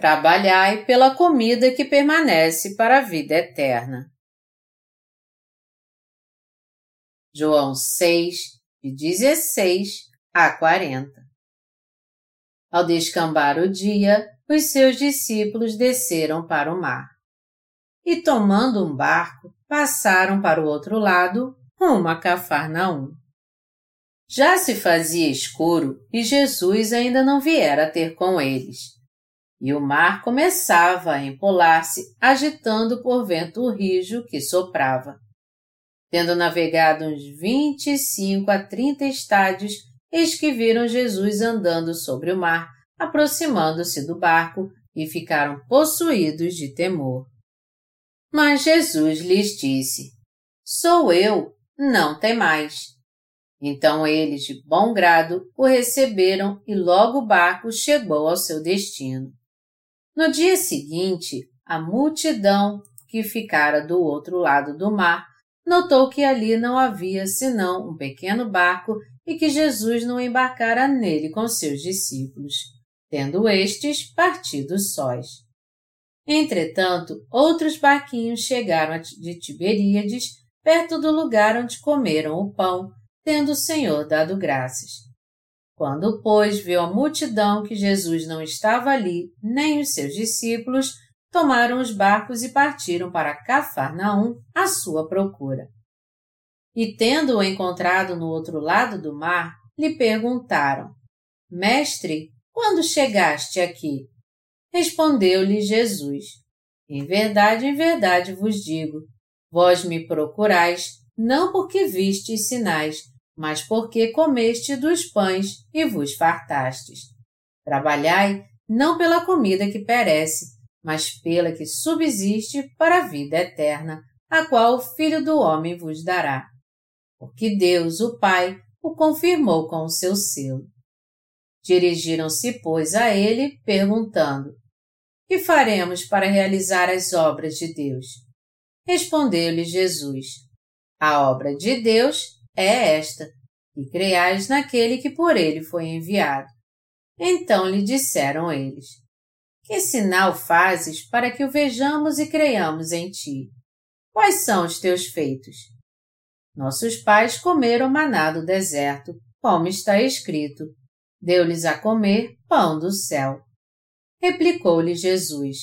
Trabalhai pela comida que permanece para a vida eterna. João 6, de 16 a 40 Ao descambar o dia, os seus discípulos desceram para o mar. E tomando um barco, passaram para o outro lado, rumo a Cafarnaum. Já se fazia escuro e Jesus ainda não viera ter com eles e o mar começava a empolar-se, agitando por vento rijo que soprava. Tendo navegado uns vinte e cinco a trinta estádios, eis que viram Jesus andando sobre o mar, aproximando-se do barco, e ficaram possuídos de temor. Mas Jesus lhes disse: Sou eu, não temais. Então eles, de bom grado, o receberam e logo o barco chegou ao seu destino. No dia seguinte, a multidão que ficara do outro lado do mar notou que ali não havia senão um pequeno barco e que Jesus não embarcara nele com seus discípulos, tendo estes partido sós. Entretanto, outros barquinhos chegaram de Tiberíades, perto do lugar onde comeram o pão, tendo o Senhor dado graças. Quando, pois, viu a multidão que Jesus não estava ali, nem os seus discípulos, tomaram os barcos e partiram para Cafarnaum à sua procura. E tendo-o encontrado no outro lado do mar, lhe perguntaram: Mestre, quando chegaste aqui? Respondeu-lhe Jesus: Em verdade, em verdade vos digo, vós me procurais, não porque vistes sinais, mas porque comeste dos pães e vos fartastes. Trabalhai não pela comida que perece, mas pela que subsiste para a vida eterna, a qual o Filho do Homem vos dará. Porque Deus, o Pai, o confirmou com o seu selo. Dirigiram-se, pois, a ele, perguntando: Que faremos para realizar as obras de Deus? Respondeu-lhe Jesus: A obra de Deus é esta, e creais naquele que por ele foi enviado. Então lhe disseram eles: Que sinal fazes para que o vejamos e creiamos em ti? Quais são os teus feitos? Nossos pais comeram maná do deserto, como está escrito: Deu-lhes a comer pão do céu. Replicou-lhe Jesus: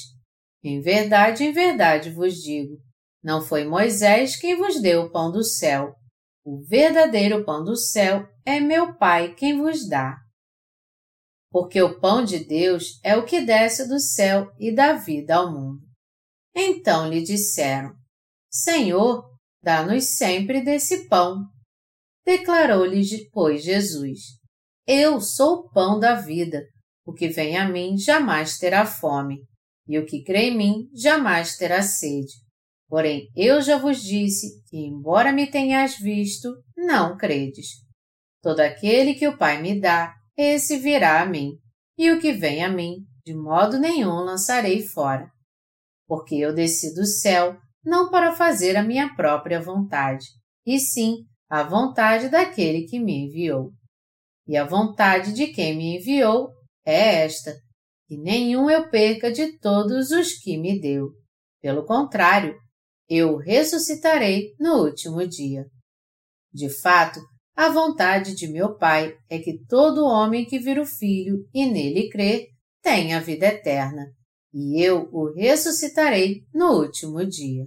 Em verdade, em verdade vos digo: não foi Moisés quem vos deu o pão do céu, o verdadeiro pão do céu é meu Pai quem vos dá. Porque o pão de Deus é o que desce do céu e dá vida ao mundo. Então lhe disseram: Senhor, dá-nos sempre desse pão. Declarou-lhe, pois, Jesus: Eu sou o pão da vida. O que vem a mim jamais terá fome, e o que crê em mim jamais terá sede. Porém, eu já vos disse que, embora me tenhas visto, não credes. Todo aquele que o Pai me dá, esse virá a mim, e o que vem a mim, de modo nenhum lançarei fora. Porque eu desci do céu não para fazer a minha própria vontade, e sim a vontade daquele que me enviou. E a vontade de quem me enviou é esta, que nenhum eu perca de todos os que me deu. Pelo contrário, eu ressuscitarei no último dia. De fato, a vontade de meu Pai é que todo homem que vira o Filho e nele crer tenha vida eterna, e eu o ressuscitarei no último dia.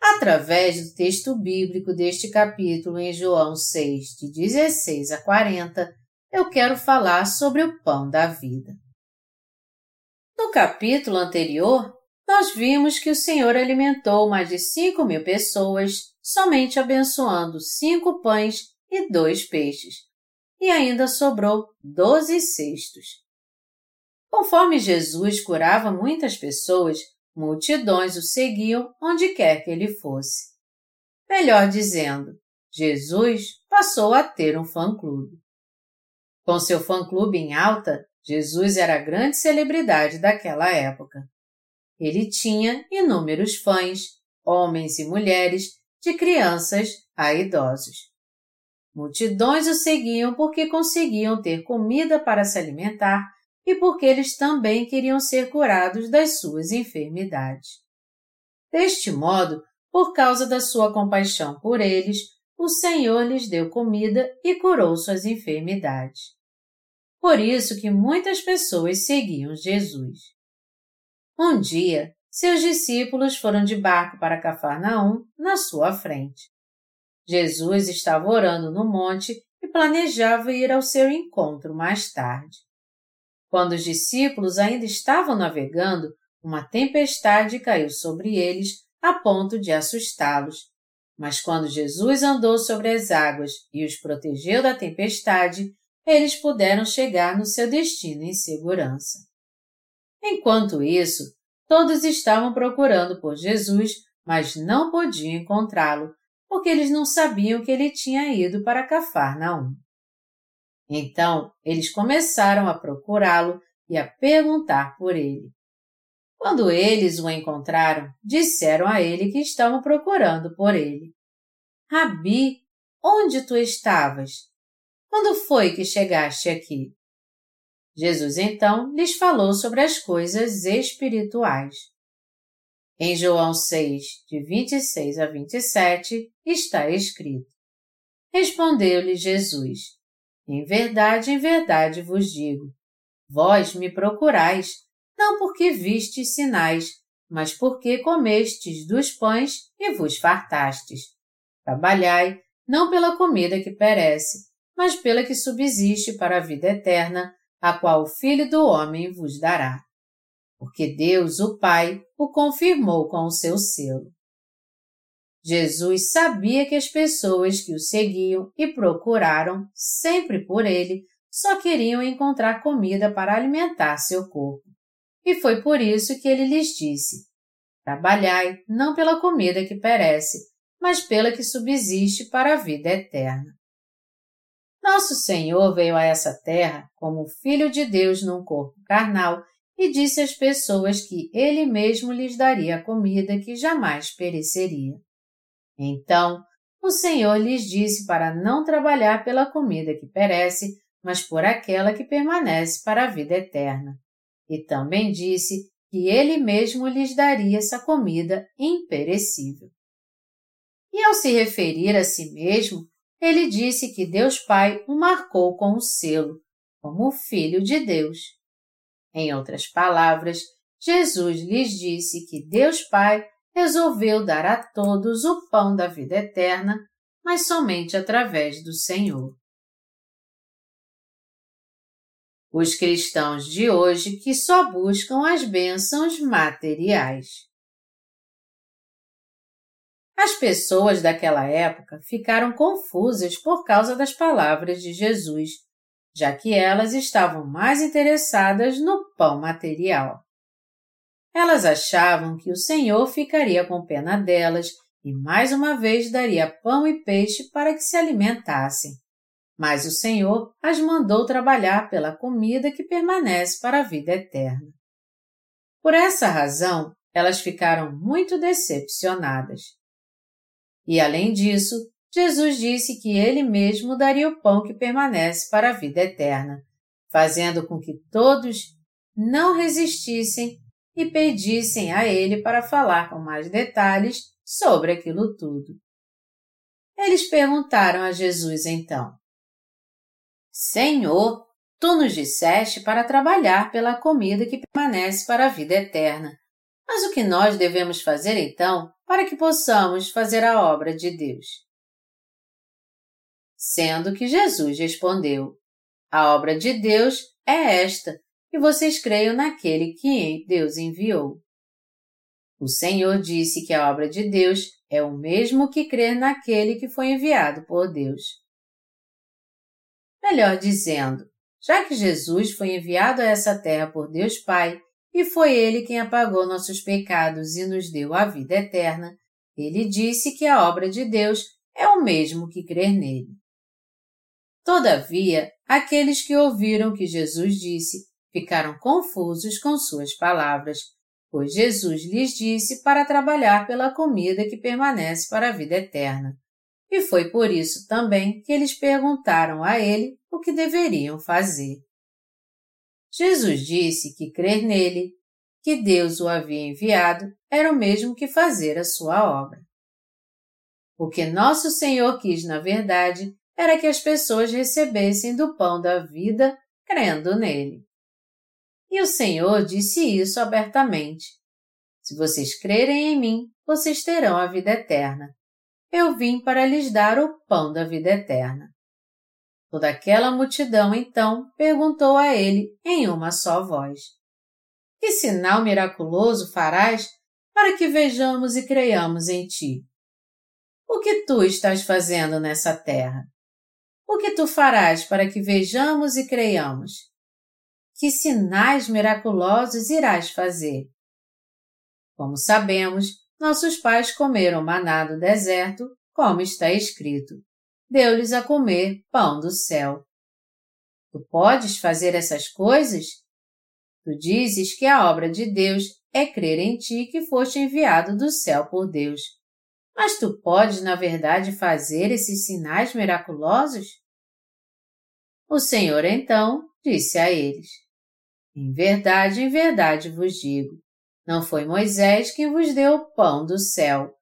Através do texto bíblico deste capítulo em João 6, de 16 a 40, eu quero falar sobre o pão da vida. No capítulo anterior, nós vimos que o Senhor alimentou mais de cinco mil pessoas somente abençoando cinco pães e dois peixes, e ainda sobrou doze cestos. Conforme Jesus curava muitas pessoas, multidões o seguiam onde quer que ele fosse. Melhor dizendo, Jesus passou a ter um fã-clube. Com seu fã-clube em alta, Jesus era a grande celebridade daquela época. Ele tinha inúmeros fãs, homens e mulheres, de crianças a idosos. Multidões o seguiam porque conseguiam ter comida para se alimentar e porque eles também queriam ser curados das suas enfermidades. Deste modo, por causa da sua compaixão por eles, o Senhor lhes deu comida e curou suas enfermidades. Por isso que muitas pessoas seguiam Jesus. Um dia, seus discípulos foram de barco para Cafarnaum na sua frente. Jesus estava orando no monte e planejava ir ao seu encontro mais tarde. Quando os discípulos ainda estavam navegando, uma tempestade caiu sobre eles a ponto de assustá-los. Mas quando Jesus andou sobre as águas e os protegeu da tempestade, eles puderam chegar no seu destino em segurança. Enquanto isso, todos estavam procurando por Jesus, mas não podiam encontrá-lo, porque eles não sabiam que ele tinha ido para Cafarnaum. Então, eles começaram a procurá-lo e a perguntar por ele. Quando eles o encontraram, disseram a ele que estavam procurando por ele. Rabi, onde tu estavas? Quando foi que chegaste aqui? Jesus então lhes falou sobre as coisas espirituais. Em João 6, de 26 a 27, está escrito: Respondeu-lhe Jesus: em verdade, em verdade vos digo: vós me procurais, não porque vistes sinais, mas porque comestes dos pães e vos fartastes. Trabalhai, não pela comida que perece, mas pela que subsiste para a vida eterna, a qual o Filho do Homem vos dará. Porque Deus, o Pai, o confirmou com o seu selo. Jesus sabia que as pessoas que o seguiam e procuraram sempre por ele só queriam encontrar comida para alimentar seu corpo. E foi por isso que ele lhes disse: Trabalhai não pela comida que perece, mas pela que subsiste para a vida eterna. Nosso Senhor veio a essa terra como Filho de Deus num corpo carnal e disse às pessoas que Ele mesmo lhes daria a comida que jamais pereceria. Então o Senhor lhes disse para não trabalhar pela comida que perece, mas por aquela que permanece para a vida eterna. E também disse que ele mesmo lhes daria essa comida imperecível. E ao se referir a si mesmo, ele disse que Deus Pai o marcou com o selo, como Filho de Deus. Em outras palavras, Jesus lhes disse que Deus Pai resolveu dar a todos o pão da vida eterna, mas somente através do Senhor. Os cristãos de hoje que só buscam as bênçãos materiais. As pessoas daquela época ficaram confusas por causa das palavras de Jesus, já que elas estavam mais interessadas no pão material. Elas achavam que o Senhor ficaria com pena delas e mais uma vez daria pão e peixe para que se alimentassem. Mas o Senhor as mandou trabalhar pela comida que permanece para a vida eterna. Por essa razão, elas ficaram muito decepcionadas. E além disso, Jesus disse que ele mesmo daria o pão que permanece para a vida eterna, fazendo com que todos não resistissem e pedissem a ele para falar com mais detalhes sobre aquilo tudo. Eles perguntaram a Jesus então: Senhor, tu nos disseste para trabalhar pela comida que permanece para a vida eterna. Mas o que nós devemos fazer então para que possamos fazer a obra de Deus? Sendo que Jesus respondeu: A obra de Deus é esta, e vocês creiam naquele que Deus enviou. O Senhor disse que a obra de Deus é o mesmo que crer naquele que foi enviado por Deus. Melhor dizendo, já que Jesus foi enviado a essa terra por Deus Pai e foi Ele quem apagou nossos pecados e nos deu a vida eterna, ele disse que a obra de Deus é o mesmo que crer nele. Todavia, aqueles que ouviram o que Jesus disse ficaram confusos com suas palavras, pois Jesus lhes disse para trabalhar pela comida que permanece para a vida eterna. E foi por isso também que eles perguntaram a ele o que deveriam fazer. Jesus disse que crer nele, que Deus o havia enviado, era o mesmo que fazer a sua obra. O que nosso Senhor quis, na verdade, era que as pessoas recebessem do pão da vida crendo nele. E o Senhor disse isso abertamente. Se vocês crerem em mim, vocês terão a vida eterna. Eu vim para lhes dar o pão da vida eterna. Toda aquela multidão então perguntou a ele em uma só voz: Que sinal miraculoso farás para que vejamos e creiamos em ti? O que tu estás fazendo nessa terra? O que tu farás para que vejamos e creiamos? Que sinais miraculosos irás fazer? Como sabemos, nossos pais comeram maná do deserto, como está escrito. Deu-lhes a comer pão do céu. Tu podes fazer essas coisas? Tu dizes que a obra de Deus é crer em ti que foste enviado do céu por Deus. Mas tu podes, na verdade, fazer esses sinais miraculosos? O Senhor então disse a eles: Em verdade, em verdade vos digo, não foi Moisés quem vos deu o pão do céu.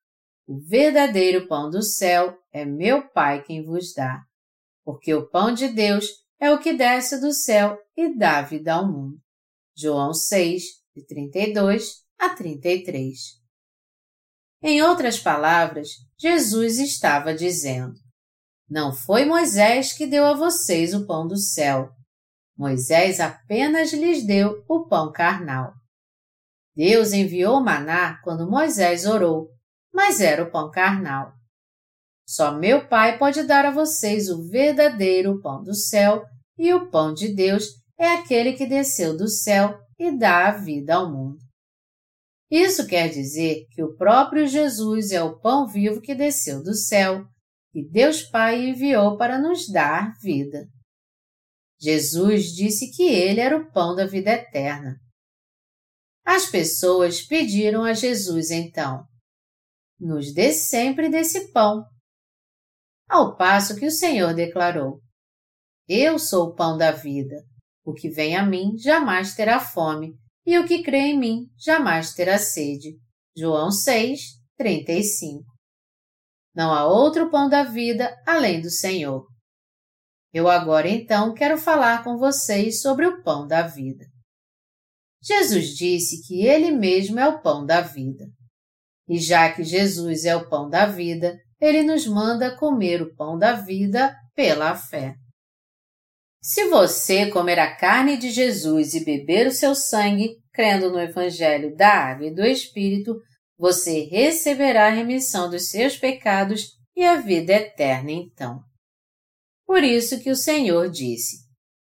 O verdadeiro pão do céu é meu Pai quem vos dá. Porque o pão de Deus é o que desce do céu e dá vida ao mundo. João 6, de 32 a 33. Em outras palavras, Jesus estava dizendo: Não foi Moisés que deu a vocês o pão do céu. Moisés apenas lhes deu o pão carnal. Deus enviou o maná quando Moisés orou, mas era o pão carnal. Só meu Pai pode dar a vocês o verdadeiro pão do céu, e o pão de Deus é aquele que desceu do céu e dá a vida ao mundo. Isso quer dizer que o próprio Jesus é o pão vivo que desceu do céu, e Deus Pai enviou para nos dar vida. Jesus disse que ele era o pão da vida eterna. As pessoas pediram a Jesus então: Nos dê sempre desse pão. Ao passo que o Senhor declarou: Eu sou o pão da vida. O que vem a mim jamais terá fome, e o que crê em mim jamais terá sede. João 6, 35. Não há outro pão da vida além do Senhor. Eu agora então quero falar com vocês sobre o pão da vida. Jesus disse que Ele mesmo é o pão da vida. E já que Jesus é o pão da vida, Ele nos manda comer o pão da vida pela fé. Se você comer a carne de Jesus e beber o seu sangue, crendo no Evangelho da Água e do Espírito, você receberá a remissão dos seus pecados e a vida eterna então. Por isso que o Senhor disse: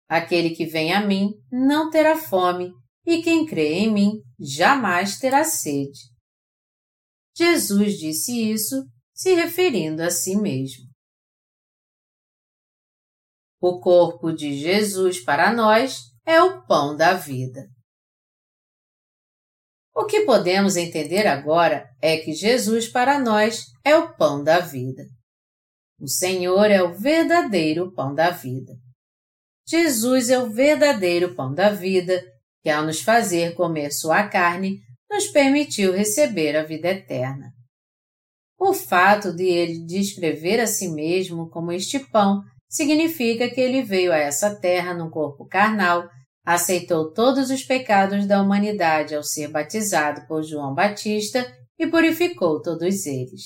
Aquele que vem a mim não terá fome, e quem crê em mim jamais terá sede. Jesus disse isso se referindo a si mesmo. O corpo de Jesus para nós é o pão da vida. O que podemos entender agora é que Jesus para nós é o pão da vida. O Senhor é o verdadeiro pão da vida. Jesus é o verdadeiro pão da vida que, ao nos fazer comer sua carne, nos permitiu receber a vida eterna. O fato de ele descrever a si mesmo como este pão significa que ele veio a essa terra num corpo carnal, aceitou todos os pecados da humanidade ao ser batizado por João Batista e purificou todos eles.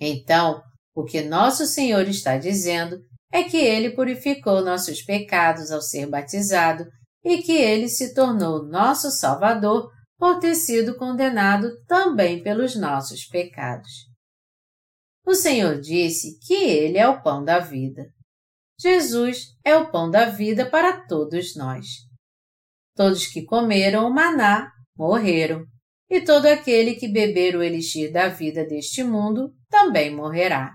Então, o que nosso Senhor está dizendo é que ele purificou nossos pecados ao ser batizado e que ele se tornou nosso Salvador por ter sido condenado também pelos nossos pecados. O Senhor disse que ele é o pão da vida. Jesus é o pão da vida para todos nós. Todos que comeram o maná morreram, e todo aquele que beber o elixir da vida deste mundo também morrerá.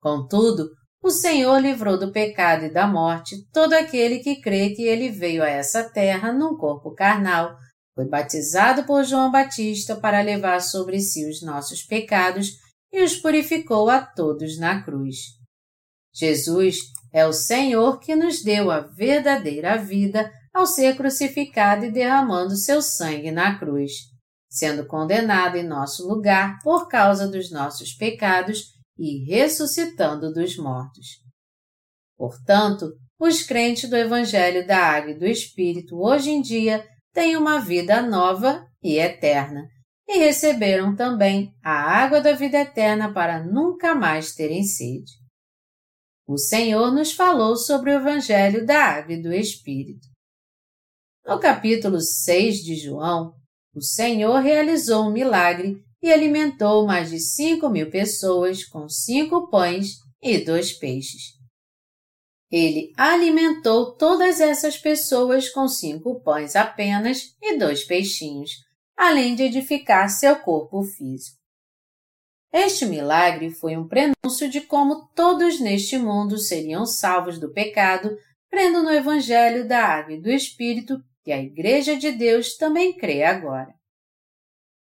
Contudo, o Senhor livrou do pecado e da morte todo aquele que crê que ele veio a essa terra num corpo carnal, foi batizado por João Batista para levar sobre si os nossos pecados e os purificou a todos na cruz. Jesus É o Senhor que nos deu a verdadeira vida ao ser crucificado e derramando seu sangue na cruz, sendo condenado em nosso lugar por causa dos nossos pecados e ressuscitando dos mortos. Portanto, os crentes do Evangelho da Água e do Espírito hoje em dia têm uma vida nova e eterna, e receberam também a água da vida eterna para nunca mais terem sede. O Senhor nos falou sobre o Evangelho da Água e do Espírito. No capítulo 6 de João, o Senhor realizou um milagre e alimentou mais de cinco mil pessoas com cinco pães e dois peixes. Ele alimentou todas essas pessoas com cinco pães apenas e dois peixinhos, além de edificar seu corpo físico. Este milagre foi um prenúncio de como todos neste mundo seriam salvos do pecado, crendo no Evangelho da Água e do Espírito, que a Igreja de Deus também crê agora.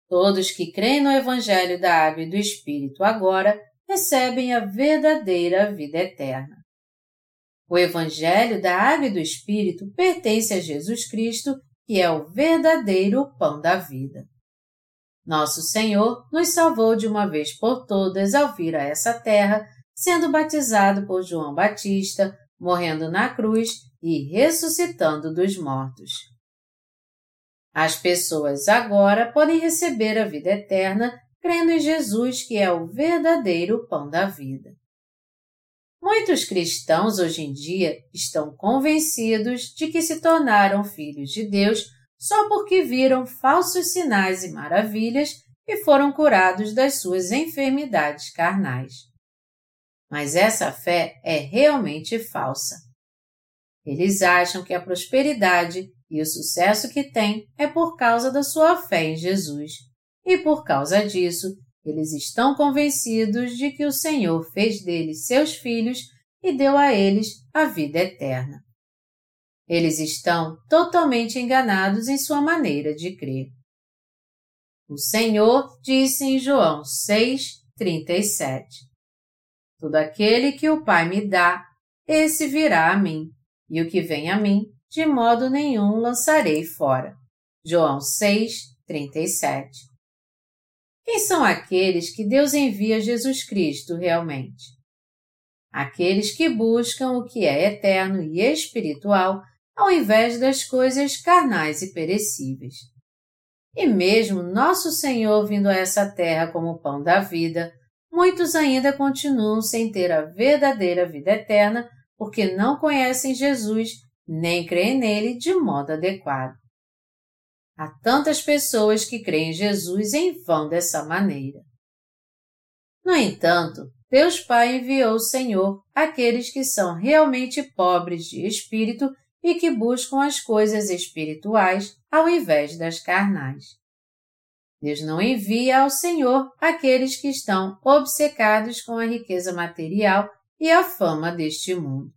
Todos que creem no Evangelho da Água e do Espírito agora recebem a verdadeira vida eterna. O Evangelho da Água e do Espírito pertence a Jesus Cristo que é o verdadeiro pão da vida. Nosso Senhor nos salvou de uma vez por todas ao vir a essa terra, sendo batizado por João Batista, morrendo na cruz e ressuscitando dos mortos. As pessoas agora podem receber a vida eterna crendo em Jesus, que é o verdadeiro pão da vida. Muitos cristãos hoje em dia estão convencidos de que se tornaram filhos de Deus só porque viram falsos sinais e maravilhas e foram curados das suas enfermidades carnais. Mas essa fé é realmente falsa. Eles acham que a prosperidade e o sucesso que têm é por causa da sua fé em Jesus, e por causa disso eles estão convencidos de que o Senhor fez deles seus filhos e deu a eles a vida eterna. Eles estão totalmente enganados em sua maneira de crer. O Senhor disse em João 6:37. Todo aquele que o Pai me dá, esse virá a mim, e o que vem a mim, de modo nenhum lançarei fora. João 6:37. Quem são aqueles que Deus envia Jesus Cristo realmente? Aqueles que buscam o que é eterno e espiritual ao invés das coisas carnais e perecíveis. E mesmo nosso Senhor vindo a essa terra como pão da vida, muitos ainda continuam sem ter a verdadeira vida eterna porque não conhecem Jesus nem creem nele de modo adequado. Há tantas pessoas que creem em Jesus em vão dessa maneira. No entanto, Deus Pai enviou o Senhor àqueles que são realmente pobres de espírito e que buscam as coisas espirituais ao invés das carnais. Deus não envia ao Senhor aqueles que estão obcecados com a riqueza material e a fama deste mundo.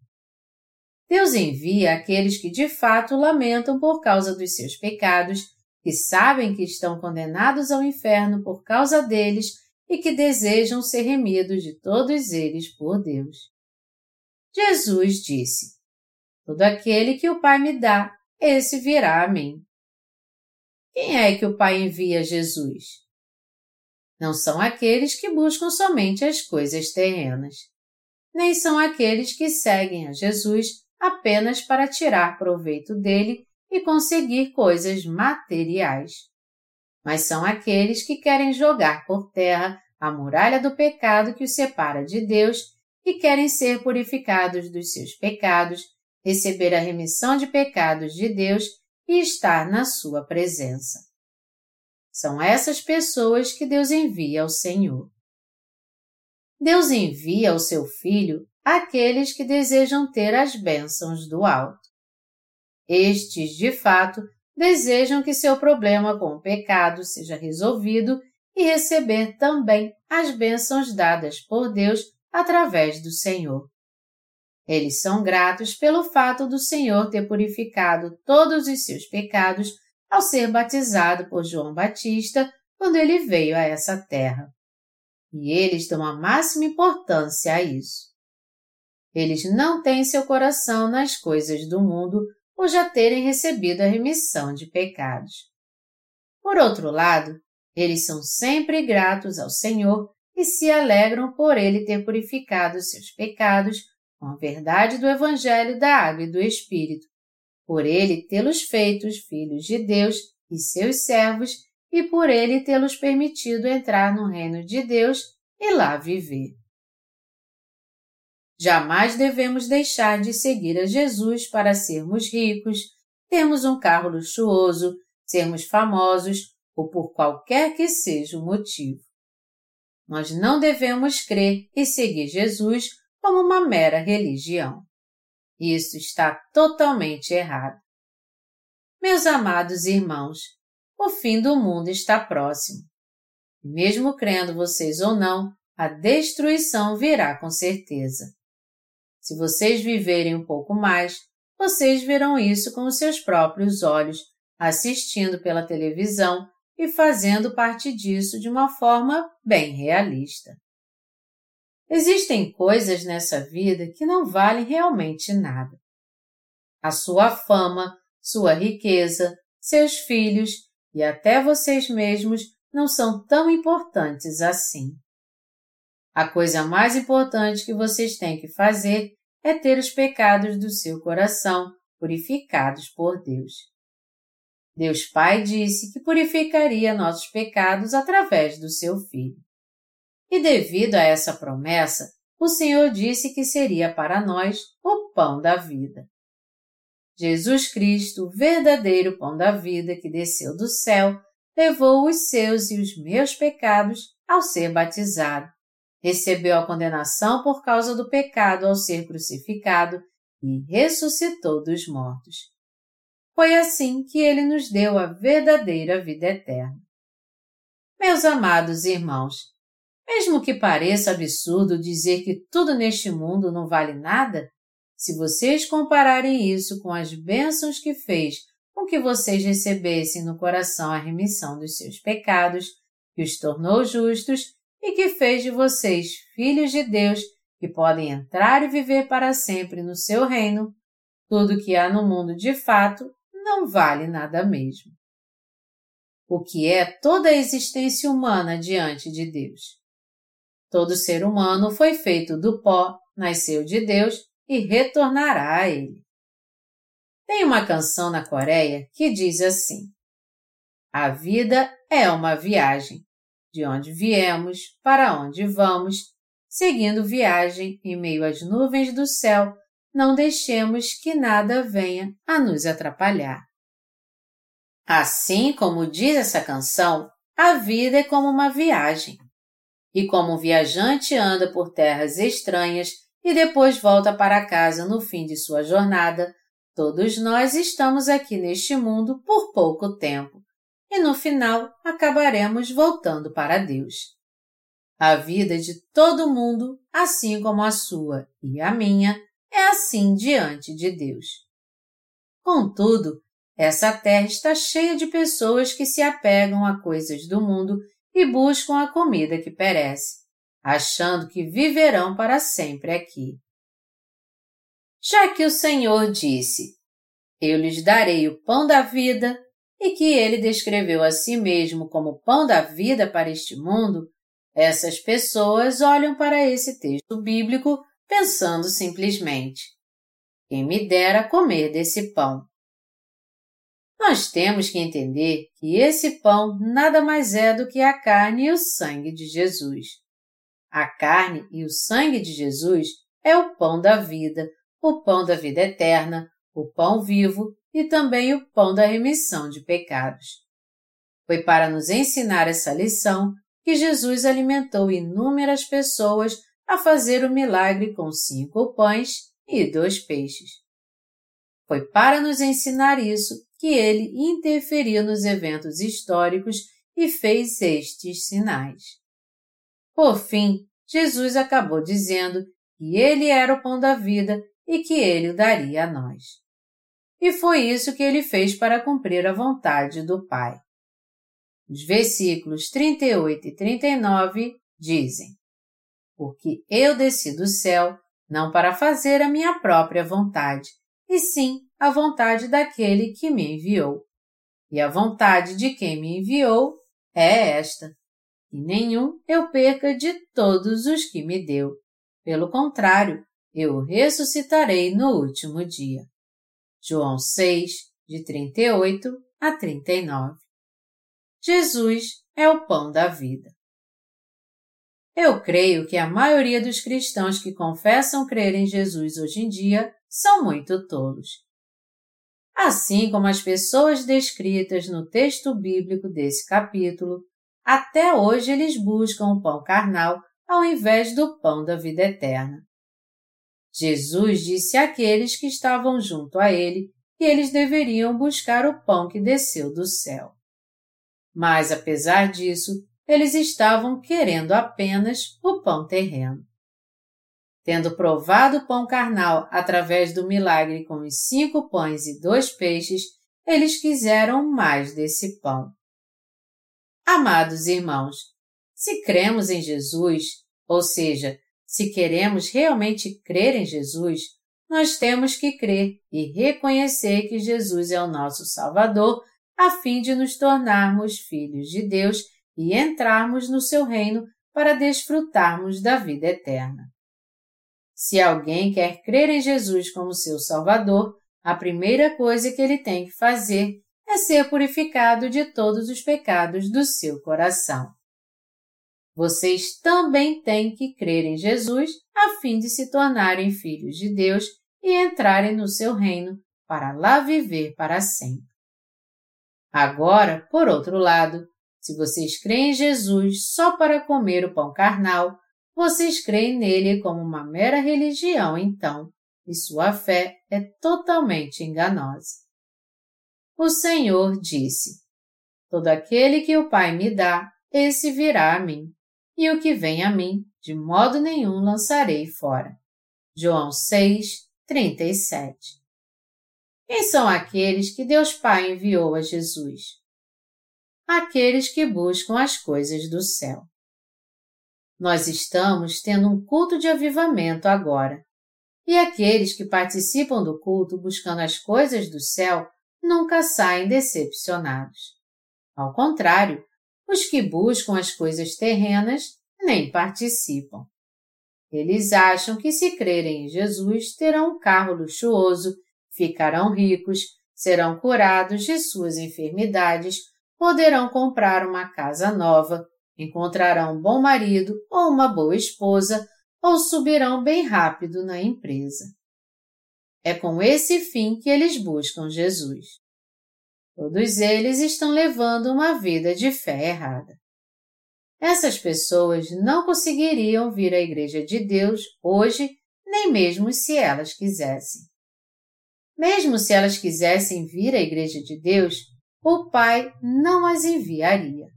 Deus envia aqueles que de fato lamentam por causa dos seus pecados, que sabem que estão condenados ao inferno por causa deles e que desejam ser remidos de todos eles por Deus. Jesus disse: Todo aquele que o Pai me dá, esse virá a mim. Quem é que o Pai envia a Jesus? Não são aqueles que buscam somente as coisas terrenas, nem são aqueles que seguem a Jesus apenas para tirar proveito dele e conseguir coisas materiais. Mas são aqueles que querem jogar por terra a muralha do pecado que os separa de Deus e querem ser purificados dos seus pecados, receber a remissão de pecados de Deus e estar na sua presença. São essas pessoas que Deus envia ao Senhor. Deus envia o seu Filho àqueles que desejam ter as bênçãos do alto. Estes, de fato, desejam que seu problema com o pecado seja resolvido e receber também as bênçãos dadas por Deus através do Senhor. Eles são gratos pelo fato do Senhor ter purificado todos os seus pecados ao ser batizado por João Batista quando ele veio a essa terra. E eles dão a máxima importância a isso. Eles não têm seu coração nas coisas do mundo por já terem recebido a remissão de pecados. Por outro lado, eles são sempre gratos ao Senhor e se alegram por ele ter purificado seus pecados com a verdade do Evangelho da Água e do Espírito, por ele tê-los feitos filhos de Deus e seus servos e por ele tê-los permitido entrar no reino de Deus e lá viver. Jamais devemos deixar de seguir a Jesus para sermos ricos, termos um carro luxuoso, sermos famosos ou por qualquer que seja o motivo. Nós não devemos crer e seguir Jesus como uma mera religião. Isso está totalmente errado. Meus amados irmãos, o fim do mundo está próximo. Mesmo crendo vocês ou não, a destruição virá com certeza. Se vocês viverem um pouco mais, vocês verão isso com os seus próprios olhos, assistindo pela televisão e fazendo parte disso de uma forma bem realista. Existem coisas nessa vida que não valem realmente nada. A sua fama, sua riqueza, seus filhos e até vocês mesmos não são tão importantes assim. A coisa mais importante que vocês têm que fazer é ter os pecados do seu coração purificados por Deus. Deus Pai disse que purificaria nossos pecados através do seu Filho. E devido a essa promessa, o Senhor disse que seria para nós o pão da vida. Jesus Cristo, o verdadeiro pão da vida que desceu do céu, levou os seus e os meus pecados ao ser batizado recebeu a condenação por causa do pecado ao ser crucificado e ressuscitou dos mortos. Foi assim que ele nos deu a verdadeira vida eterna. Meus amados irmãos, mesmo que pareça absurdo dizer que tudo neste mundo não vale nada, se vocês compararem isso com as bênçãos que fez com que vocês recebessem no coração a remissão dos seus pecados, que os tornou justos e que fez de vocês filhos de Deus que podem entrar e viver para sempre no seu reino, tudo que há no mundo de fato não vale nada mesmo. O que é toda a existência humana diante de Deus? Todo ser humano foi feito do pó, nasceu de Deus e retornará a Ele. Tem uma canção na Coreia que diz assim: A vida é uma viagem de onde viemos, para onde vamos, seguindo viagem em meio às nuvens do céu, não deixemos que nada venha a nos atrapalhar. Assim como diz essa canção, a vida é como uma viagem. E como um viajante anda por terras estranhas e depois volta para casa no fim de sua jornada, todos nós estamos aqui neste mundo por pouco tempo e no final acabaremos voltando para Deus. A vida de todo mundo, assim como a sua e a minha, é assim diante de Deus. Contudo, essa terra está cheia de pessoas que se apegam a coisas do mundo e buscam a comida que perece, achando que viverão para sempre aqui. Já que o Senhor disse: Eu lhes darei o pão da vida, e que ele descreveu a si mesmo como pão da vida para este mundo, essas pessoas olham para esse texto bíblico pensando simplesmente: quem me dera comer desse pão. Nós temos que entender que esse pão nada mais é do que a carne e o sangue de Jesus. A carne e o sangue de Jesus é o pão da vida, o pão da vida eterna, o pão vivo e também o pão da remissão de pecados. Foi para nos ensinar essa lição que Jesus alimentou inúmeras pessoas a fazer o milagre com cinco pães e dois peixes. Foi para nos ensinar isso que ele interferiu nos eventos históricos e fez estes sinais. Por fim, Jesus acabou dizendo que ele era o pão da vida e que ele o daria a nós. E foi isso que ele fez para cumprir a vontade do Pai. Os versículos 38 e 39 dizem: Porque eu desci do céu não para fazer a minha própria vontade, e sim a vontade daquele que me enviou. E a vontade de quem me enviou é esta: e nenhum eu perca de todos os que me deu. Pelo contrário, eu ressuscitarei no último dia. João 6, de 38 a 39. Jesus é o pão da vida. Eu creio que a maioria dos cristãos que confessam crer em Jesus hoje em dia são muito tolos. Assim como as pessoas descritas no texto bíblico desse capítulo, até hoje eles buscam o pão carnal ao invés do pão da vida eterna. Jesus disse àqueles que estavam junto a ele que eles deveriam buscar o pão que desceu do céu. Mas, apesar disso, eles estavam querendo apenas o pão terreno. Tendo provado o pão carnal através do milagre com os cinco pães e dois peixes, eles quiseram mais desse pão. Amados irmãos, se cremos em Jesus, ou seja, se queremos realmente crer em Jesus, nós temos que crer e reconhecer que Jesus é o nosso Salvador, a fim de nos tornarmos filhos de Deus e entrarmos no seu reino para desfrutarmos da vida eterna. Se alguém quer crer em Jesus como seu Salvador, a primeira coisa que ele tem que fazer é ser purificado de todos os pecados do seu coração. Vocês também têm que crer em Jesus a fim de se tornarem filhos de Deus e entrarem no seu reino para lá viver para sempre. Agora, por outro lado, se vocês creem em Jesus só para comer o pão carnal, vocês creem nele como uma mera religião, então, e sua fé é totalmente enganosa. O Senhor disse: Todo aquele que o Pai me dá, esse virá a mim, e o que vem a mim, de modo nenhum lançarei fora. João 6, 37 Quem são aqueles que Deus Pai enviou a Jesus? aqueles que buscam as coisas do céu. Nós estamos tendo um culto de avivamento agora. E aqueles que participam do culto buscando as coisas do céu nunca saem decepcionados. Ao contrário, os que buscam as coisas terrenas nem participam. Eles acham que se crerem em Jesus terão um carro luxuoso, ficarão ricos, serão curados de suas enfermidades poderão comprar uma casa nova, encontrarão um bom marido ou uma boa esposa, ou subirão bem rápido na empresa. É com esse fim que eles buscam Jesus. Todos eles estão levando uma vida de fé errada. Essas pessoas não conseguiriam vir à Igreja de Deus hoje, nem mesmo se elas quisessem. Mesmo se elas quisessem vir à Igreja de Deus, o Pai não as enviaria.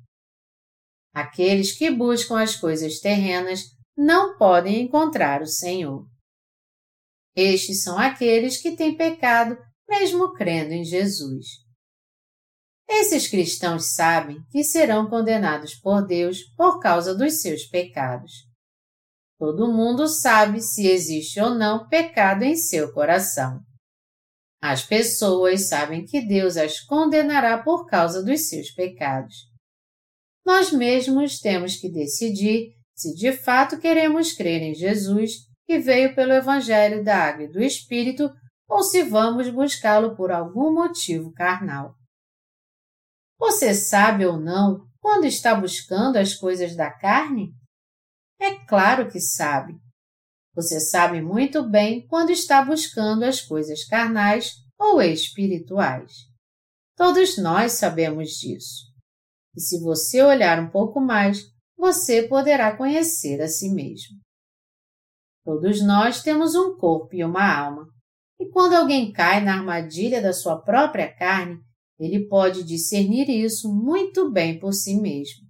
Aqueles que buscam as coisas terrenas não podem encontrar o Senhor. Estes são aqueles que têm pecado mesmo crendo em Jesus. Esses cristãos sabem que serão condenados por Deus por causa dos seus pecados. Todo mundo sabe se existe ou não pecado em seu coração. As pessoas sabem que Deus as condenará por causa dos seus pecados. Nós mesmos temos que decidir se de fato queremos crer em Jesus, que veio pelo Evangelho da Água e do Espírito, ou se vamos buscá-lo por algum motivo carnal. Você sabe ou não quando está buscando as coisas da carne? É claro que sabe. Você sabe muito bem quando está buscando as coisas carnais ou espirituais. Todos nós sabemos disso. E se você olhar um pouco mais, você poderá conhecer a si mesmo. Todos nós temos um corpo e uma alma. E quando alguém cai na armadilha da sua própria carne, ele pode discernir isso muito bem por si mesmo.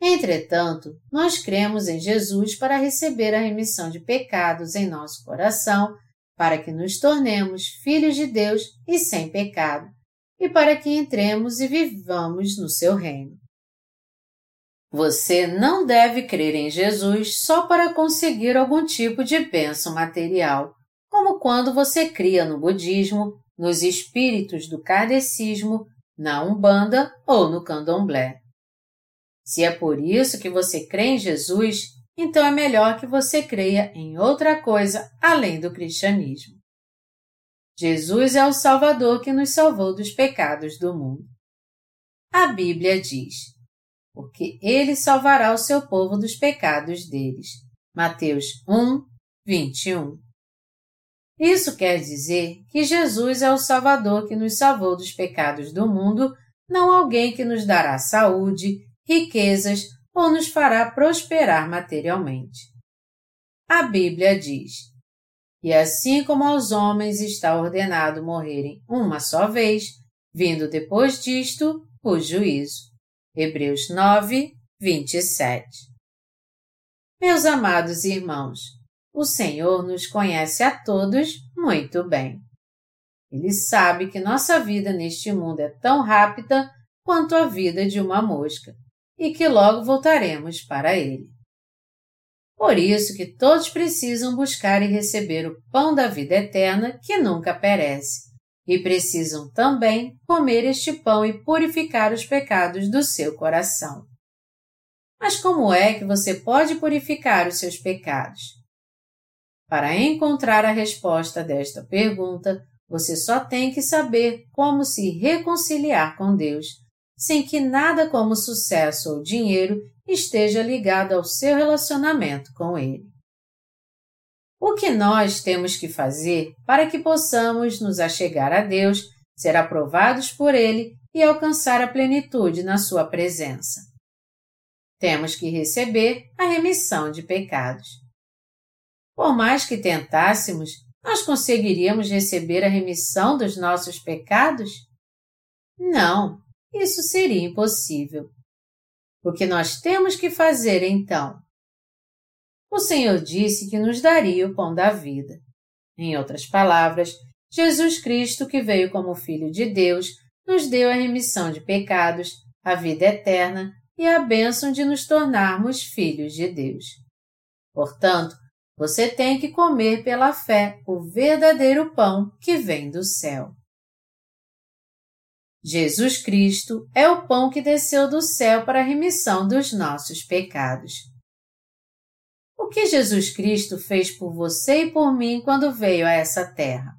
Entretanto, nós cremos em Jesus para receber a remissão de pecados em nosso coração, para que nos tornemos filhos de Deus e sem pecado, e para que entremos e vivamos no seu reino. Você não deve crer em Jesus só para conseguir algum tipo de bênção material, como quando você cria no budismo, nos espíritos do kardecismo, na Umbanda ou no Candomblé. Se é por isso que você crê em Jesus, então é melhor que você creia em outra coisa além do cristianismo. Jesus é o Salvador que nos salvou dos pecados do mundo. A Bíblia diz: porque ele salvará o seu povo dos pecados deles. Mateus 1, 21. Isso quer dizer que Jesus é o Salvador que nos salvou dos pecados do mundo, não alguém que nos dará saúde, riquezas ou nos fará prosperar materialmente. A Bíblia diz: E assim como aos homens está ordenado morrerem uma só vez, vindo depois disto o juízo. Hebreus 9, 27. Meus amados irmãos, o Senhor nos conhece a todos muito bem. Ele sabe que nossa vida neste mundo é tão rápida quanto a vida de uma mosca e que logo voltaremos para Ele. Por isso que todos precisam buscar e receber o pão da vida eterna que nunca perece, e precisam também comer este pão e purificar os pecados do seu coração. Mas como é que você pode purificar os seus pecados? Para encontrar a resposta desta pergunta, você só tem que saber como se reconciliar com Deus, sem que nada como sucesso ou dinheiro esteja ligado ao seu relacionamento com Ele. O que nós temos que fazer para que possamos nos achegar a Deus, ser aprovados por Ele e alcançar a plenitude na Sua presença? Temos que receber a remissão de pecados. Por mais que tentássemos, nós conseguiríamos receber a remissão dos nossos pecados? Não, isso seria impossível. O que nós temos que fazer então? o Senhor disse que nos daria o pão da vida. Em outras palavras, Jesus Cristo, que veio como Filho de Deus, nos deu a remissão de pecados, a vida eterna e a bênção de nos tornarmos filhos de Deus. Portanto, você tem que comer pela fé o verdadeiro pão que vem do céu. Jesus Cristo é o pão que desceu do céu para a remissão dos nossos pecados o que Jesus Cristo fez por você e por mim quando veio a essa terra.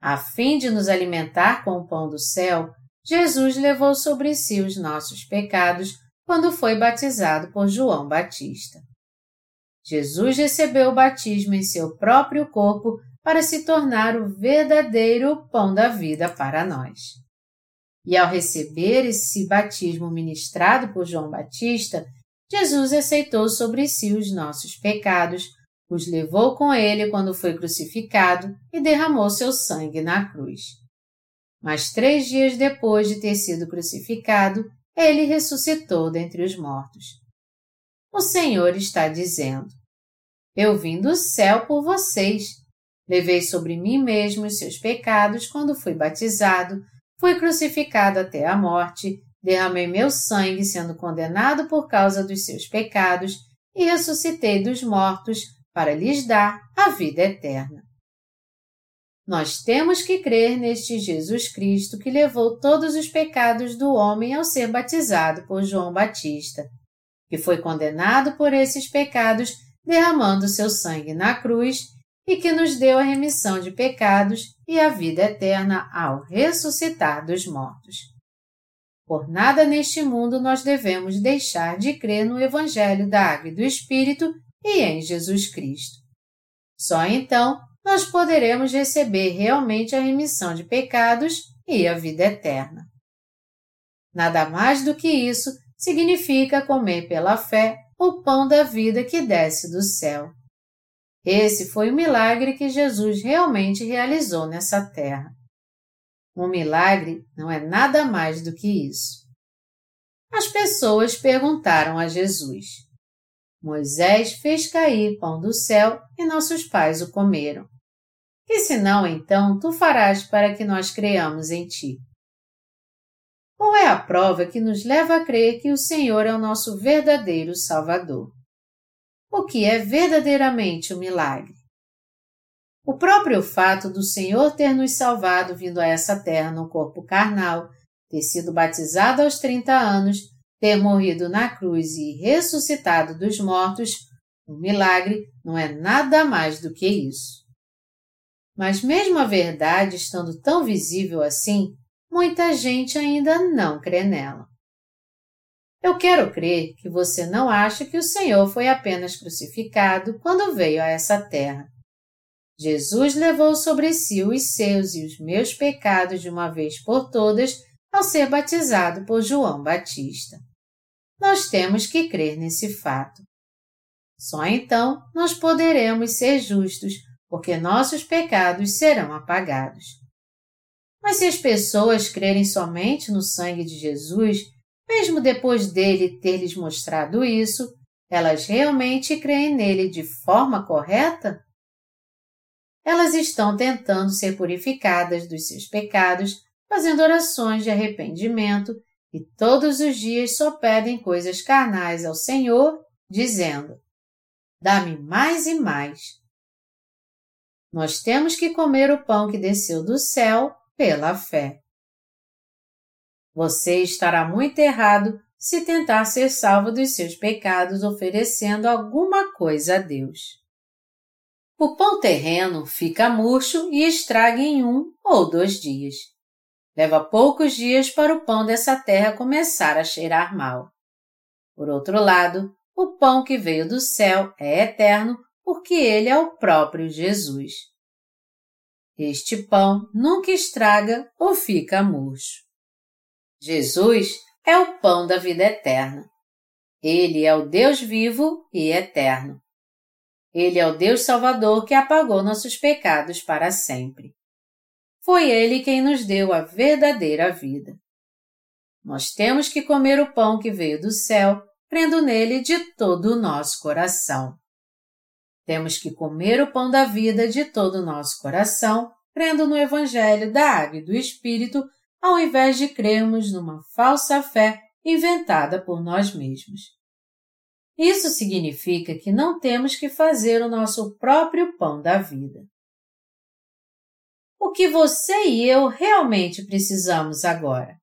A fim de nos alimentar com o pão do céu, Jesus levou sobre si os nossos pecados quando foi batizado por João Batista. Jesus recebeu o batismo em seu próprio corpo para se tornar o verdadeiro pão da vida para nós. E ao receber esse batismo ministrado por João Batista, Jesus aceitou sobre si os nossos pecados, os levou com ele quando foi crucificado e derramou seu sangue na cruz. Mas três dias depois de ter sido crucificado, ele ressuscitou dentre os mortos. O Senhor está dizendo: Eu vim do céu por vocês. Levei sobre mim mesmo os seus pecados quando fui batizado, fui crucificado até a morte derramei meu sangue sendo condenado por causa dos seus pecados e ressuscitei dos mortos para lhes dar a vida eterna. Nós temos que crer neste Jesus Cristo que levou todos os pecados do homem ao ser batizado por João Batista, que foi condenado por esses pecados derramando seu sangue na cruz e que nos deu a remissão de pecados e a vida eterna ao ressuscitar dos mortos. Por nada neste mundo nós devemos deixar de crer no Evangelho da Água e do Espírito e em Jesus Cristo. Só então nós poderemos receber realmente a remissão de pecados e a vida eterna. Nada mais do que isso significa comer pela fé o pão da vida que desce do céu. Esse foi o milagre que Jesus realmente realizou nessa terra. Um milagre não é nada mais do que isso. As pessoas perguntaram a Jesus. Moisés fez cair pão do céu e nossos pais o comeram. Que sinal então tu farás para que nós creamos em ti? Ou é a prova que nos leva a crer que o Senhor é o nosso verdadeiro Salvador? O que é verdadeiramente o um milagre? O próprio fato do Senhor ter nos salvado vindo a essa terra no corpo carnal, ter sido batizado aos 30 anos, ter morrido na cruz e ressuscitado dos mortos, um milagre não é nada mais do que isso. Mas mesmo a verdade estando tão visível assim, muita gente ainda não crê nela. Eu quero crer que você não acha que o Senhor foi apenas crucificado quando veio a essa terra. Jesus levou sobre si os seus e os meus pecados de uma vez por todas ao ser batizado por João Batista. Nós temos que crer nesse fato. Só então nós poderemos ser justos, porque nossos pecados serão apagados. Mas se as pessoas crerem somente no sangue de Jesus, mesmo depois dele ter lhes mostrado isso, elas realmente creem nele de forma correta? elas estão tentando ser purificadas dos seus pecados, fazendo orações de arrependimento e todos os dias só pedem coisas carnais ao Senhor, dizendo: Dá-me mais e mais. Nós temos que comer o pão que desceu do céu pela fé. Você estará muito errado se tentar ser salvo dos seus pecados oferecendo alguma coisa a Deus. O pão terreno fica murcho e estraga em um ou dois dias. Leva poucos dias para o pão dessa terra começar a cheirar mal. Por outro lado, o pão que veio do céu é eterno porque ele é o próprio Jesus. Este pão nunca estraga ou fica murcho. Jesus é o pão da vida eterna. Ele é o Deus vivo e eterno. Ele é o Deus Salvador que apagou nossos pecados para sempre. Foi Ele quem nos deu a verdadeira vida. Nós temos que comer o pão que veio do céu, crendo nele de todo o nosso coração. Temos que comer o pão da vida de todo o nosso coração, crendo no Evangelho da Água e do Espírito, ao invés de crermos numa falsa fé inventada por nós mesmos. Isso significa que não temos que fazer o nosso próprio pão da vida. O que você e eu realmente precisamos agora?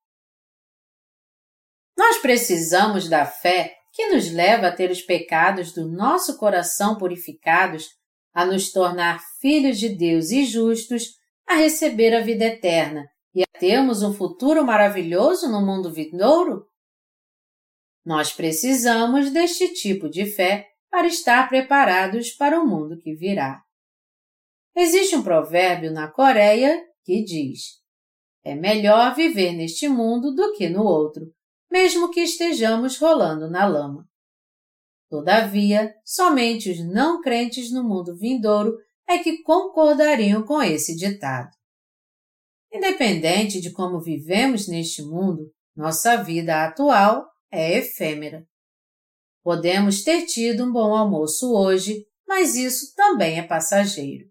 Nós precisamos da fé que nos leva a ter os pecados do nosso coração purificados, a nos tornar filhos de Deus e justos, a receber a vida eterna e a termos um futuro maravilhoso no mundo vindouro? Nós precisamos deste tipo de fé para estar preparados para o mundo que virá. Existe um provérbio na Coreia que diz: É melhor viver neste mundo do que no outro, mesmo que estejamos rolando na lama. Todavia, somente os não crentes no mundo vindouro é que concordariam com esse ditado. Independente de como vivemos neste mundo, nossa vida atual é efêmera. Podemos ter tido um bom almoço hoje, mas isso também é passageiro.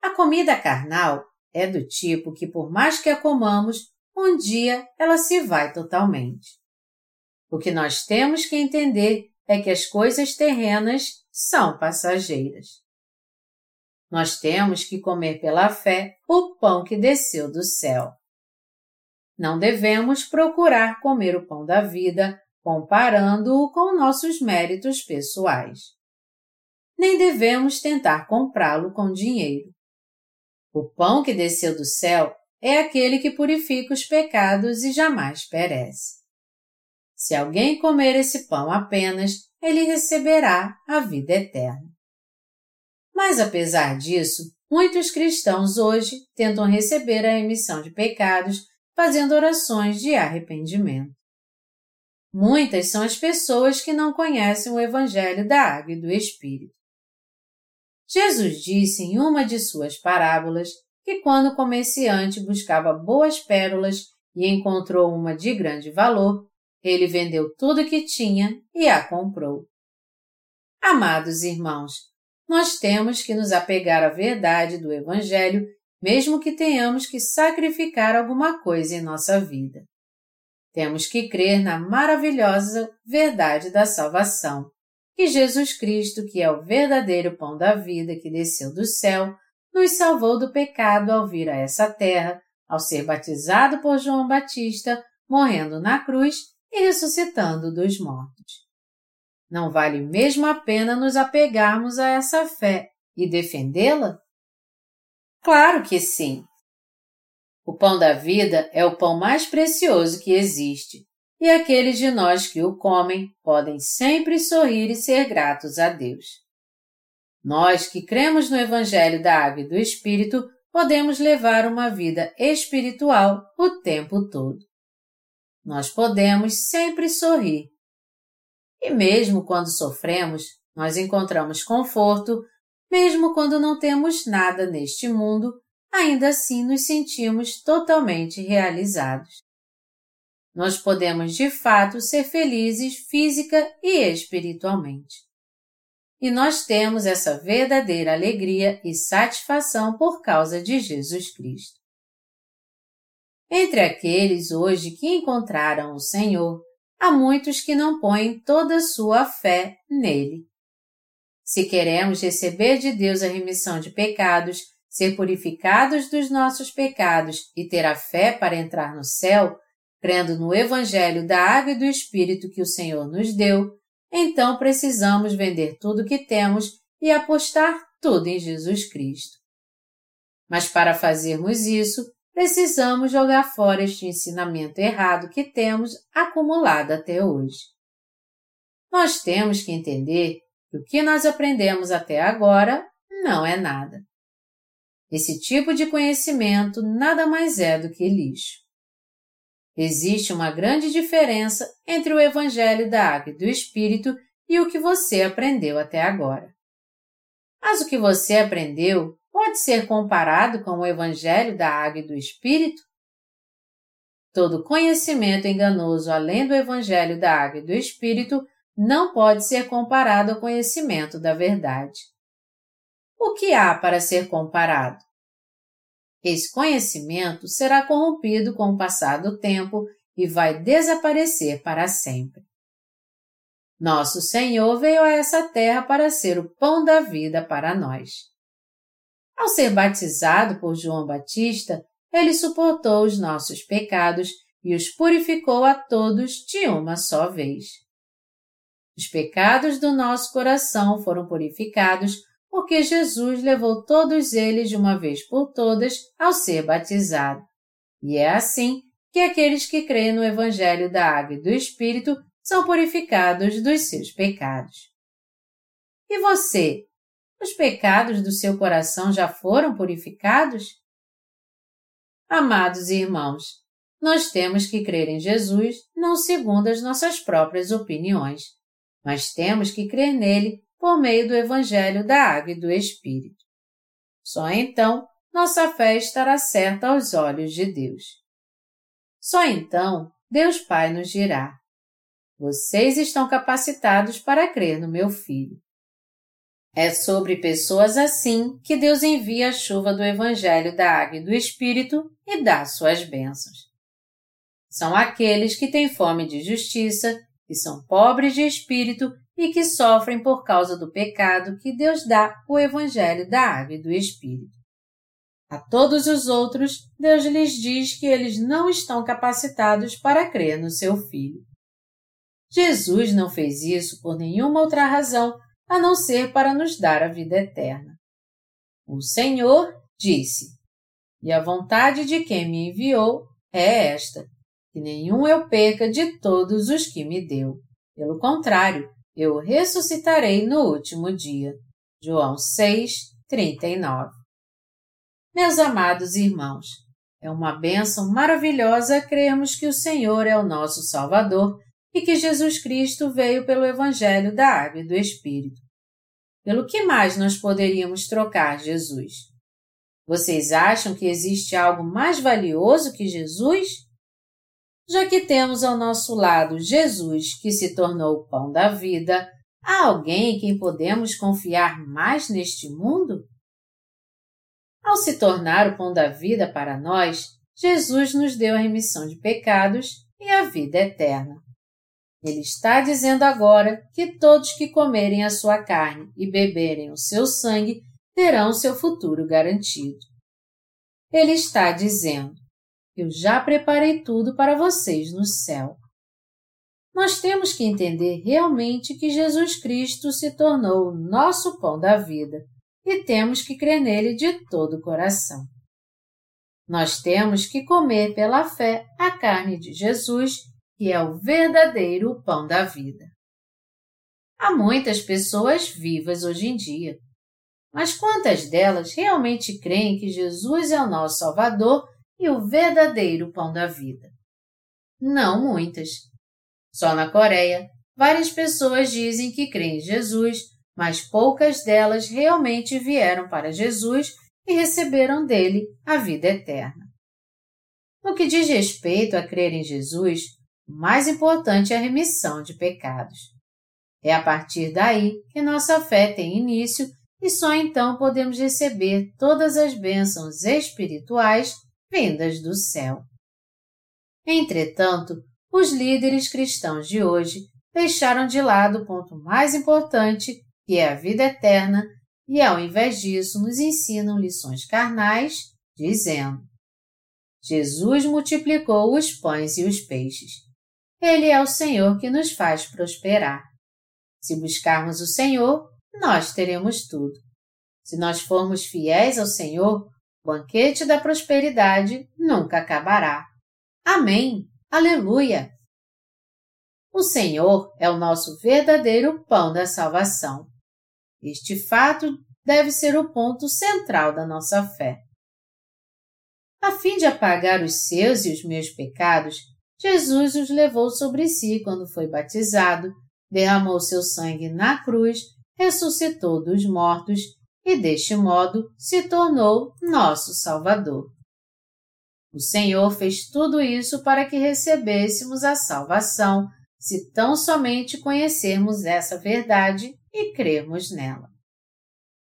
A comida carnal é do tipo que, por mais que a comamos, um dia ela se vai totalmente. O que nós temos que entender é que as coisas terrenas são passageiras. Nós temos que comer pela fé o pão que desceu do céu. Não devemos procurar comer o pão da vida comparando-o com nossos méritos pessoais. Nem devemos tentar comprá-lo com dinheiro. O pão que desceu do céu é aquele que purifica os pecados e jamais perece. Se alguém comer esse pão apenas, ele receberá a vida eterna. Mas apesar disso, muitos cristãos hoje tentam receber a remissão de pecados fazendo orações de arrependimento. Muitas são as pessoas que não conhecem o Evangelho da Água e do Espírito. Jesus disse em uma de suas parábolas que quando o comerciante buscava boas pérolas e encontrou uma de grande valor, ele vendeu tudo o que tinha e a comprou. Amados irmãos, nós temos que nos apegar à verdade do Evangelho mesmo que tenhamos que sacrificar alguma coisa em nossa vida. temos que crer na maravilhosa verdade da salvação, que Jesus Cristo, que é o verdadeiro pão da vida que desceu do céu, nos salvou do pecado ao vir a essa terra, ao ser batizado por João Batista, morrendo na cruz e ressuscitando dos mortos. Não vale mesmo a pena nos apegarmos a essa fé e defendê-la? Claro que sim! O pão da vida é o pão mais precioso que existe, e aqueles de nós que o comem podem sempre sorrir e ser gratos a Deus. Nós que cremos no Evangelho da Água e do Espírito podemos levar uma vida espiritual o tempo todo. Nós podemos sempre sorrir. E mesmo quando sofremos, nós encontramos conforto, mesmo quando não temos nada neste mundo ainda assim nos sentimos totalmente realizados. Nós podemos de fato ser felizes física e espiritualmente. E nós temos essa verdadeira alegria e satisfação por causa de Jesus Cristo. Entre aqueles hoje que encontraram o Senhor, há muitos que não põem toda sua fé nele. Se queremos receber de Deus a remissão de pecados, ser purificados dos nossos pecados e ter a fé para entrar no céu, crendo no Evangelho da Água e do Espírito que o Senhor nos deu, então precisamos vender tudo o que temos e apostar tudo em Jesus Cristo. Mas para fazermos isso, precisamos jogar fora este ensinamento errado que temos acumulado até hoje. Nós temos que entender que o que nós aprendemos até agora não é nada. Esse tipo de conhecimento nada mais é do que lixo. Existe uma grande diferença entre o Evangelho da Água e do Espírito e o que você aprendeu até agora. Mas o que você aprendeu pode ser comparado com o Evangelho da Água e do Espírito? Todo conhecimento enganoso além do Evangelho da Água e do Espírito não pode ser comparado ao conhecimento da verdade o que há para ser comparado? Esse conhecimento será corrompido com o passar do tempo e vai desaparecer para sempre. Nosso Senhor veio a essa terra para ser o pão da vida para nós. Ao ser batizado por João Batista, ele suportou os nossos pecados e os purificou a todos de uma só vez. Os pecados do nosso coração foram purificados porque Jesus levou todos eles de uma vez por todas ao ser batizado. E é assim que aqueles que creem no Evangelho da Água e do Espírito são purificados dos seus pecados. E você? Os pecados do seu coração já foram purificados? Amados irmãos, nós temos que crer em Jesus não segundo as nossas próprias opiniões, mas temos que crer nele por meio do Evangelho da Água e do Espírito. Só então nossa fé estará certa aos olhos de Deus. Só então Deus Pai nos dirá: Vocês estão capacitados para crer no meu Filho. É sobre pessoas assim que Deus envia a chuva do Evangelho da Água e do Espírito e dá suas bênçãos. São aqueles que têm fome de justiça, que são pobres de espírito e que sofrem por causa do pecado que Deus dá o Evangelho da Água e do Espírito. A todos os outros, Deus lhes diz que eles não estão capacitados para crer no seu Filho. Jesus não fez isso por nenhuma outra razão a não ser para nos dar a vida eterna. O Senhor disse: E a vontade de quem me enviou é esta, que nenhum eu perca de todos os que me deu. Pelo contrário, eu ressuscitarei no último dia. João 6, 39. Meus amados irmãos, é uma bênção maravilhosa crermos que o Senhor é o nosso Salvador e que Jesus Cristo veio pelo Evangelho da Água e do Espírito. Pelo que mais nós poderíamos trocar Jesus? Vocês acham que existe algo mais valioso que Jesus? Já que temos ao nosso lado Jesus, que se tornou o pão da vida, há alguém em quem podemos confiar mais neste mundo? Ao se tornar o pão da vida para nós, Jesus nos deu a remissão de pecados e a vida eterna. Ele está dizendo agora que todos que comerem a sua carne e beberem o seu sangue terão seu futuro garantido. Ele está dizendo: Eu já preparei tudo para vocês no céu. Nós temos que entender realmente que Jesus Cristo se tornou o nosso pão da vida e temos que crer nele de todo o coração. Nós temos que comer pela fé a carne de Jesus, que é o verdadeiro pão da vida. Há muitas pessoas vivas hoje em dia, mas quantas delas realmente creem que Jesus é o nosso Salvador e o verdadeiro pão da vida? Não muitas. Só na Coreia, várias pessoas dizem que creem em Jesus, mas poucas delas realmente vieram para Jesus e receberam dele a vida eterna. No que diz respeito a crer em Jesus, o mais importante é a remissão de pecados. É a partir daí que nossa fé tem início e só então podemos receber todas as bênçãos espirituais vindas do céu. Entretanto, os líderes cristãos de hoje deixaram de lado o ponto mais importante, que é a vida eterna, e ao invés disso nos ensinam lições carnais, dizendo: Jesus multiplicou os pães e os peixes. Ele é o Senhor que nos faz prosperar. Se buscarmos o Senhor, nós teremos tudo. Se nós formos fiéis ao Senhor, banquete da prosperidade nunca acabará. Amém! Aleluia! O Senhor é o nosso verdadeiro pão da salvação. Este fato deve ser o ponto central da nossa fé. A fim de apagar os seus e os meus pecados, Jesus os levou sobre si quando foi batizado, derramou seu sangue na cruz, ressuscitou dos mortos e, deste modo, se tornou nosso Salvador. O Senhor fez tudo isso para que recebêssemos a salvação, se tão somente conhecermos essa verdade e crermos nela.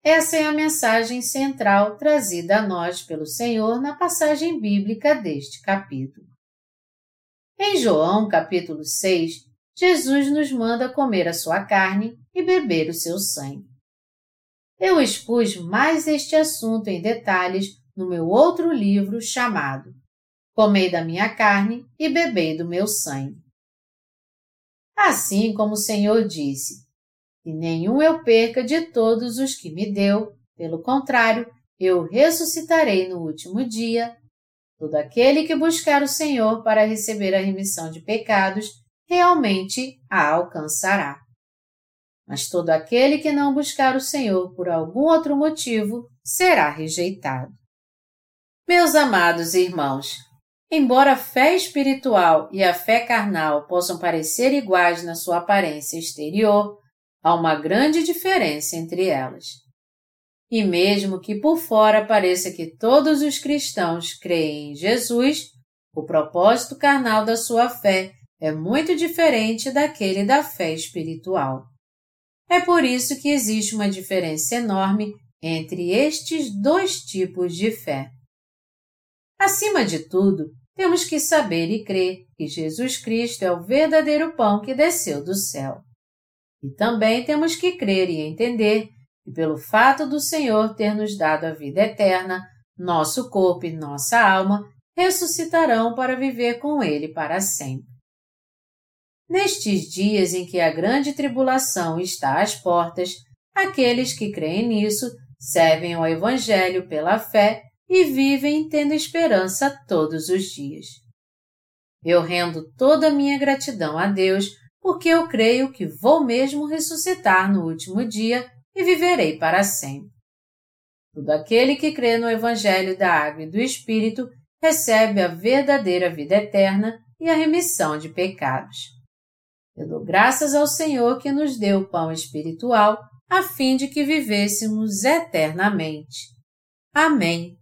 Essa é a mensagem central trazida a nós pelo Senhor na passagem bíblica deste capítulo. Em João, capítulo 6, Jesus nos manda comer a sua carne e beber o seu sangue. Eu expus mais este assunto em detalhes no meu outro livro chamado Comei da minha carne e bebei do meu sangue. Assim como o Senhor disse, e nenhum eu perca de todos os que me deu, pelo contrário, eu ressuscitarei no último dia. Todo aquele que buscar o Senhor para receber a remissão de pecados, realmente a alcançará. Mas todo aquele que não buscar o Senhor por algum outro motivo será rejeitado. Meus amados irmãos, embora a fé espiritual e a fé carnal possam parecer iguais na sua aparência exterior, Há uma grande diferença entre elas. E mesmo que por fora pareça que todos os cristãos creem em Jesus, o propósito carnal da sua fé é muito diferente daquele da fé espiritual. É por isso que existe uma diferença enorme entre estes dois tipos de fé. Acima de tudo, temos que saber e crer que Jesus Cristo é o verdadeiro pão que desceu do céu. E também temos que crer e entender que, pelo fato do Senhor ter nos dado a vida eterna, nosso corpo e nossa alma ressuscitarão para viver com Ele para sempre. Nestes dias em que a grande tribulação está às portas, aqueles que creem nisso servem ao Evangelho pela fé e vivem tendo esperança todos os dias. Eu rendo toda a minha gratidão a Deus porque eu creio que vou mesmo ressuscitar no último dia e viverei para sempre. Todo aquele que crê no Evangelho da Água e do Espírito recebe a verdadeira vida eterna e a remissão de pecados. Eu dou graças ao Senhor que nos deu o pão espiritual a fim de que vivêssemos eternamente. Amém